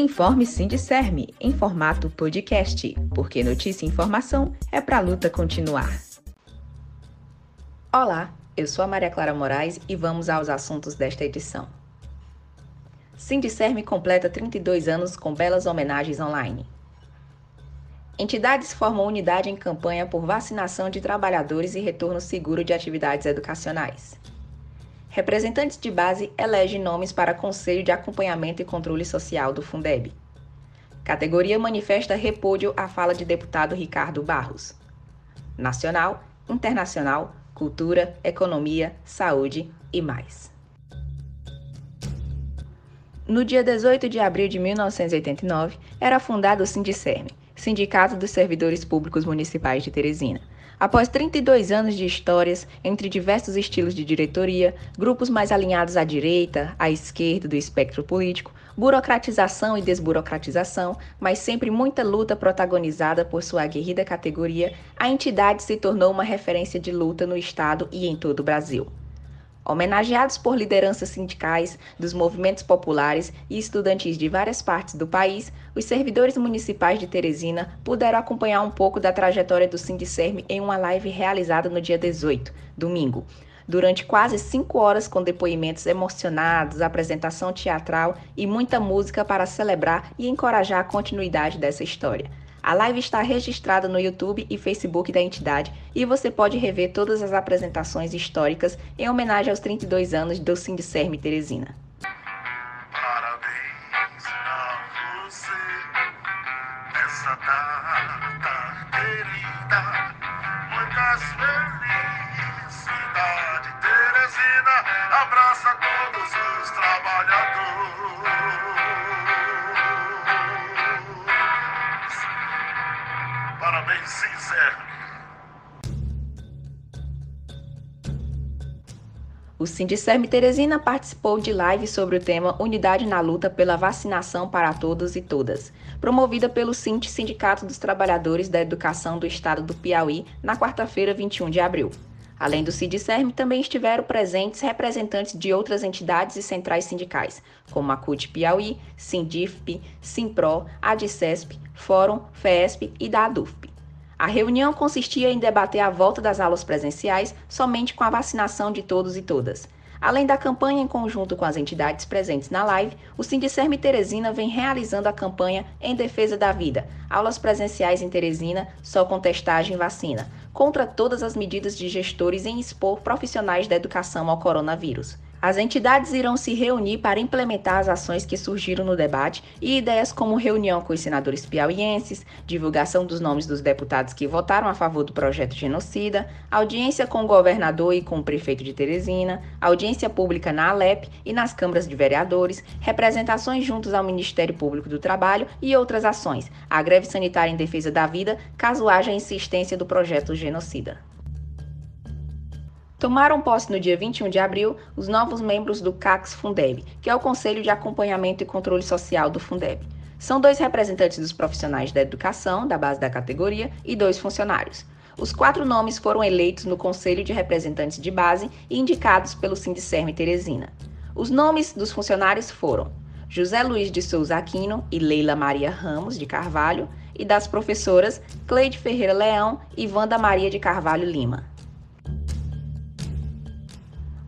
Informe Sindicerme em formato podcast, porque notícia e informação é para a luta continuar. Olá, eu sou a Maria Clara Moraes e vamos aos assuntos desta edição. Sindicerme completa 32 anos com belas homenagens online. Entidades formam unidade em campanha por vacinação de trabalhadores e retorno seguro de atividades educacionais. Representantes de base elegem nomes para Conselho de Acompanhamento e Controle Social do Fundeb. Categoria manifesta repúdio à fala de deputado Ricardo Barros. Nacional, internacional, cultura, economia, saúde e mais. No dia 18 de abril de 1989, era fundado o Sindicerme, Sindicato dos Servidores Públicos Municipais de Teresina Após 32 anos de histórias, entre diversos estilos de diretoria, grupos mais alinhados à direita, à esquerda do espectro político, burocratização e desburocratização, mas sempre muita luta protagonizada por sua aguerrida categoria, a entidade se tornou uma referência de luta no Estado e em todo o Brasil. Homenageados por lideranças sindicais dos movimentos populares e estudantis de várias partes do país, os servidores municipais de Teresina puderam acompanhar um pouco da trajetória do Sindicerme em uma live realizada no dia 18, domingo, durante quase cinco horas com depoimentos emocionados, apresentação teatral e muita música para celebrar e encorajar a continuidade dessa história. A live está registrada no YouTube e Facebook da entidade e você pode rever todas as apresentações históricas em homenagem aos 32 anos do Sindicerme Teresina. Parabéns pra O Sindicerme Teresina participou de live sobre o tema Unidade na Luta pela Vacinação para Todos e Todas, promovida pelo Sint Sindicato dos Trabalhadores da Educação do Estado do Piauí, na quarta-feira, 21 de abril. Além do Sindicerme, também estiveram presentes representantes de outras entidades e centrais sindicais, como a CUT Piauí, Sindifp, Simpro, Adicesp, Fórum, FESP e da ADUFP. A reunião consistia em debater a volta das aulas presenciais somente com a vacinação de todos e todas. Além da campanha em conjunto com as entidades presentes na live, o Sindicerme Teresina vem realizando a campanha Em Defesa da Vida, aulas presenciais em Teresina, só com testagem e vacina, contra todas as medidas de gestores em expor profissionais da educação ao coronavírus. As entidades irão se reunir para implementar as ações que surgiram no debate e ideias como reunião com os senadores piauienses, divulgação dos nomes dos deputados que votaram a favor do projeto genocida, audiência com o governador e com o prefeito de Teresina, audiência pública na Alep e nas câmaras de vereadores, representações juntos ao Ministério Público do Trabalho e outras ações, a greve sanitária em defesa da vida, caso haja insistência do projeto genocida. Tomaram posse no dia 21 de abril os novos membros do CACS Fundeb, que é o Conselho de Acompanhamento e Controle Social do Fundeb. São dois representantes dos profissionais da educação, da base da categoria, e dois funcionários. Os quatro nomes foram eleitos no Conselho de Representantes de Base e indicados pelo Sindicerme Teresina. Os nomes dos funcionários foram José Luiz de Souza Aquino e Leila Maria Ramos de Carvalho, e das professoras Cleide Ferreira Leão e Wanda Maria de Carvalho Lima.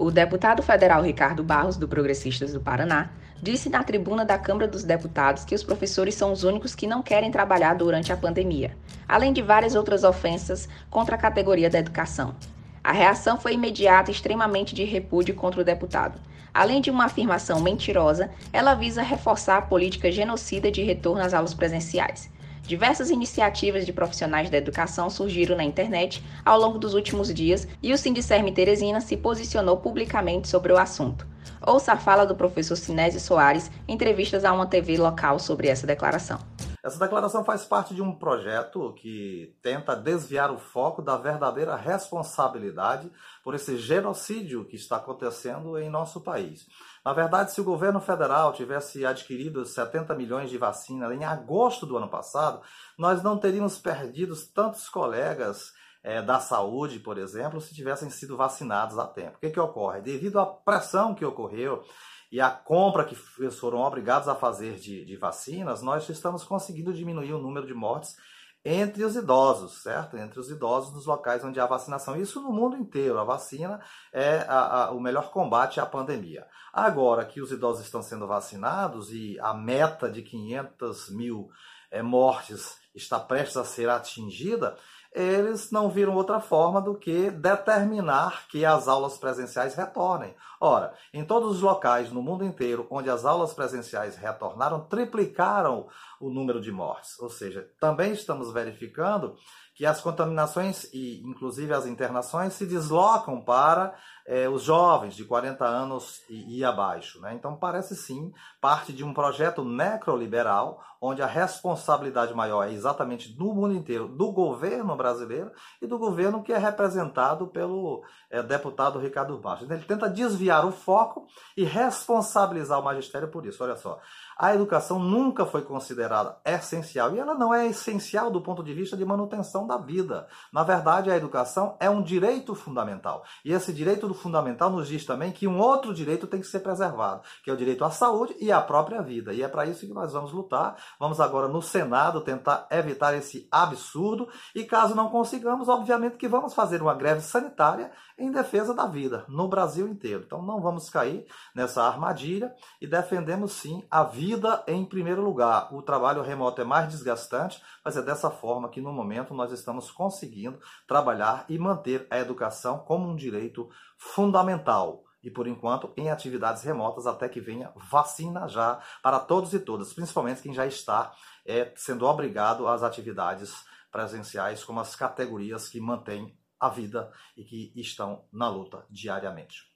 O deputado federal Ricardo Barros, do Progressistas do Paraná, disse na tribuna da Câmara dos Deputados que os professores são os únicos que não querem trabalhar durante a pandemia, além de várias outras ofensas contra a categoria da educação. A reação foi imediata e extremamente de repúdio contra o deputado. Além de uma afirmação mentirosa, ela visa reforçar a política genocida de retorno às aulas presenciais. Diversas iniciativas de profissionais da educação surgiram na internet ao longo dos últimos dias e o Sindicerme Teresina se posicionou publicamente sobre o assunto. Ouça a fala do professor Sinésio Soares em entrevistas a uma TV local sobre essa declaração. Essa declaração faz parte de um projeto que tenta desviar o foco da verdadeira responsabilidade por esse genocídio que está acontecendo em nosso país. Na verdade, se o governo federal tivesse adquirido 70 milhões de vacinas em agosto do ano passado, nós não teríamos perdido tantos colegas é, da saúde, por exemplo, se tivessem sido vacinados a tempo. O que, que ocorre? Devido à pressão que ocorreu e a compra que foram obrigados a fazer de, de vacinas, nós estamos conseguindo diminuir o número de mortes entre os idosos, certo? Entre os idosos nos locais onde há vacinação. Isso no mundo inteiro. A vacina é a, a, o melhor combate à pandemia. Agora que os idosos estão sendo vacinados e a meta de 500 mil é, mortes está prestes a ser atingida, eles não viram outra forma do que determinar que as aulas presenciais retornem. Ora, em todos os locais no mundo inteiro onde as aulas presenciais retornaram, triplicaram o número de mortes. Ou seja, também estamos verificando que as contaminações e inclusive as internações se deslocam para é, os jovens de 40 anos e, e abaixo. Né? Então parece sim parte de um projeto necroliberal, onde a responsabilidade maior é exatamente do mundo inteiro, do governo brasileiro e do governo que é representado pelo é, deputado Ricardo Baixo. Ele tenta desviar o foco e responsabilizar o magistério por isso. Olha só, a educação nunca foi considerada essencial e ela não é essencial do ponto de vista de manutenção da vida. Na verdade, a educação é um direito fundamental. E esse direito fundamental nos diz também que um outro direito tem que ser preservado, que é o direito à saúde e à própria vida. E é para isso que nós vamos lutar. Vamos agora no Senado tentar evitar esse absurdo e caso não consigamos, obviamente que vamos fazer uma greve sanitária em defesa da vida no Brasil inteiro. Então não vamos cair nessa armadilha e defendemos sim a vida em primeiro lugar. O trabalho remoto é mais desgastante, mas é dessa forma que no momento nós estamos conseguindo trabalhar e manter a educação como um direito fundamental. E por enquanto em atividades remotas até que venha vacina já para todos e todas, principalmente quem já está é, sendo obrigado às atividades presenciais, como as categorias que mantêm a vida e que estão na luta diariamente.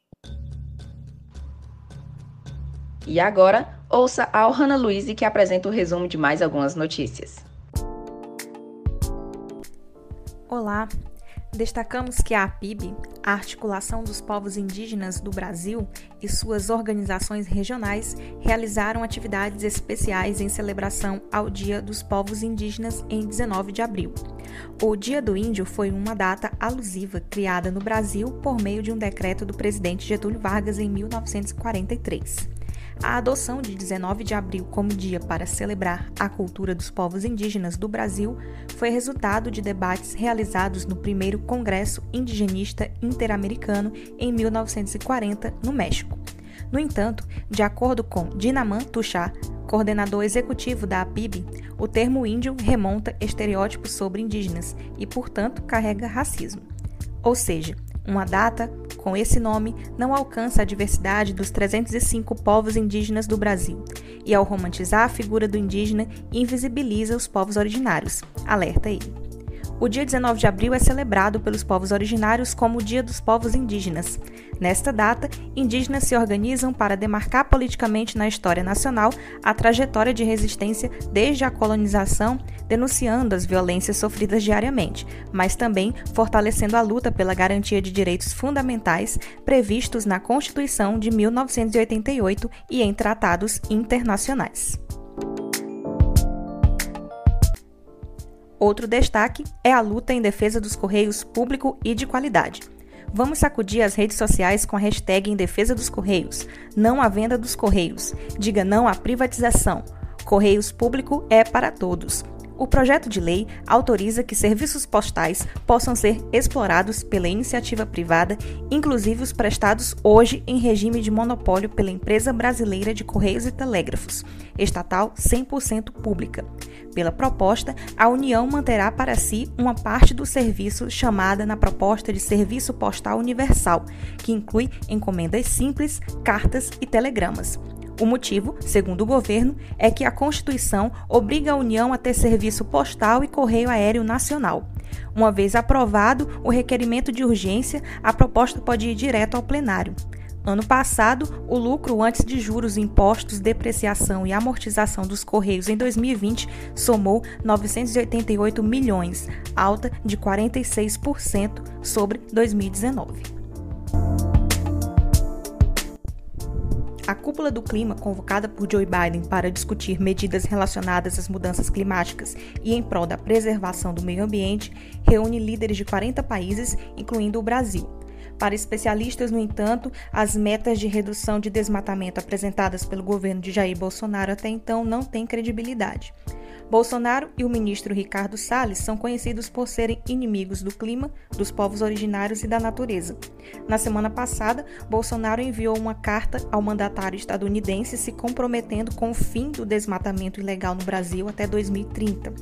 E agora, ouça a Alhana Luiz que apresenta o resumo de mais algumas notícias. Olá! Destacamos que a APIB, a Articulação dos Povos Indígenas do Brasil e suas organizações regionais realizaram atividades especiais em celebração ao Dia dos Povos Indígenas em 19 de abril. O Dia do Índio foi uma data alusiva criada no Brasil por meio de um decreto do presidente Getúlio Vargas em 1943. A adoção de 19 de abril como dia para celebrar a cultura dos povos indígenas do Brasil foi resultado de debates realizados no primeiro Congresso Indigenista Interamericano em 1940, no México. No entanto, de acordo com Dinaman Tuchá, coordenador executivo da APIB, o termo índio remonta estereótipos sobre indígenas e, portanto, carrega racismo. Ou seja, uma data com esse nome não alcança a diversidade dos 305 povos indígenas do Brasil e, ao romantizar a figura do indígena, invisibiliza os povos originários, alerta ele. O dia 19 de abril é celebrado pelos povos originários como o Dia dos Povos Indígenas. Nesta data, indígenas se organizam para demarcar politicamente na história nacional a trajetória de resistência desde a colonização, denunciando as violências sofridas diariamente, mas também fortalecendo a luta pela garantia de direitos fundamentais previstos na Constituição de 1988 e em tratados internacionais. Outro destaque é a luta em defesa dos Correios público e de qualidade. Vamos sacudir as redes sociais com a hashtag em defesa dos Correios, não à venda dos Correios, diga não à privatização. Correios público é para todos. O projeto de lei autoriza que serviços postais possam ser explorados pela iniciativa privada, inclusive os prestados hoje em regime de monopólio pela Empresa Brasileira de Correios e Telégrafos, estatal 100% pública. Pela proposta, a União manterá para si uma parte do serviço chamada na proposta de Serviço Postal Universal, que inclui encomendas simples, cartas e telegramas. O motivo, segundo o governo, é que a Constituição obriga a União a ter serviço postal e correio aéreo nacional. Uma vez aprovado o requerimento de urgência, a proposta pode ir direto ao plenário. Ano passado, o lucro antes de juros, impostos, depreciação e amortização dos Correios em 2020 somou 988 milhões, alta de 46% sobre 2019. A cúpula do clima, convocada por Joe Biden para discutir medidas relacionadas às mudanças climáticas e em prol da preservação do meio ambiente, reúne líderes de 40 países, incluindo o Brasil. Para especialistas, no entanto, as metas de redução de desmatamento apresentadas pelo governo de Jair Bolsonaro até então não têm credibilidade. Bolsonaro e o ministro Ricardo Salles são conhecidos por serem inimigos do clima, dos povos originários e da natureza. Na semana passada, Bolsonaro enviou uma carta ao mandatário estadunidense se comprometendo com o fim do desmatamento ilegal no Brasil até 2030.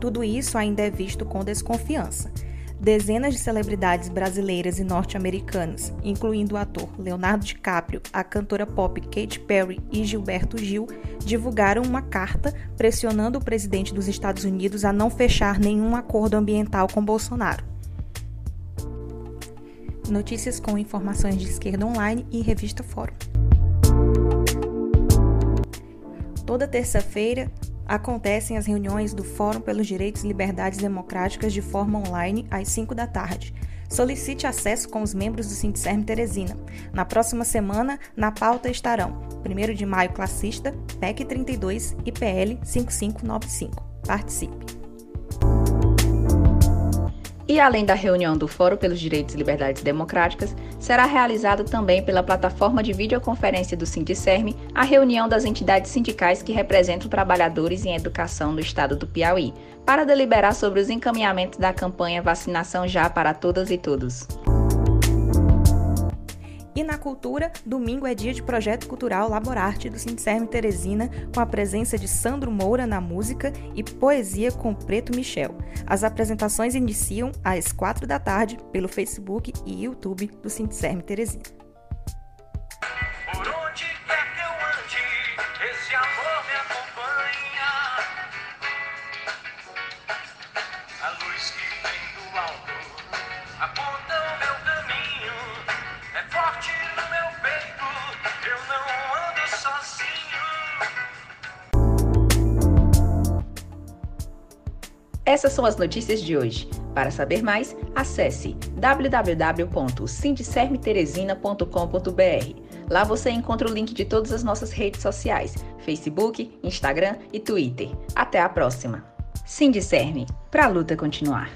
Tudo isso ainda é visto com desconfiança. Dezenas de celebridades brasileiras e norte-americanas, incluindo o ator Leonardo DiCaprio, a cantora pop Katy Perry e Gilberto Gil, divulgaram uma carta pressionando o presidente dos Estados Unidos a não fechar nenhum acordo ambiental com Bolsonaro. Notícias com informações de esquerda online e revista Fórum. Toda terça-feira, acontecem as reuniões do Fórum pelos Direitos e Liberdades Democráticas de forma online às 5 da tarde. Solicite acesso com os membros do Sindicerme Teresina. Na próxima semana, na pauta estarão 1 de maio classista, PEC 32 e PL 5595. Participe! E além da reunião do Fórum pelos Direitos e Liberdades Democráticas, será realizada também pela plataforma de videoconferência do Sindicerme a reunião das entidades sindicais que representam trabalhadores em educação no estado do Piauí, para deliberar sobre os encaminhamentos da campanha Vacinação Já para Todas e Todos. E na cultura, domingo é dia de projeto cultural Laborarte do Sincerme Teresina, com a presença de Sandro Moura na música e poesia com Preto Michel. As apresentações iniciam às quatro da tarde pelo Facebook e YouTube do Sincerme Teresina. Essas são as notícias de hoje. Para saber mais, acesse www.sindsermteresina.com.br. Lá você encontra o link de todas as nossas redes sociais: Facebook, Instagram e Twitter. Até a próxima. Sindicerme, para a luta continuar.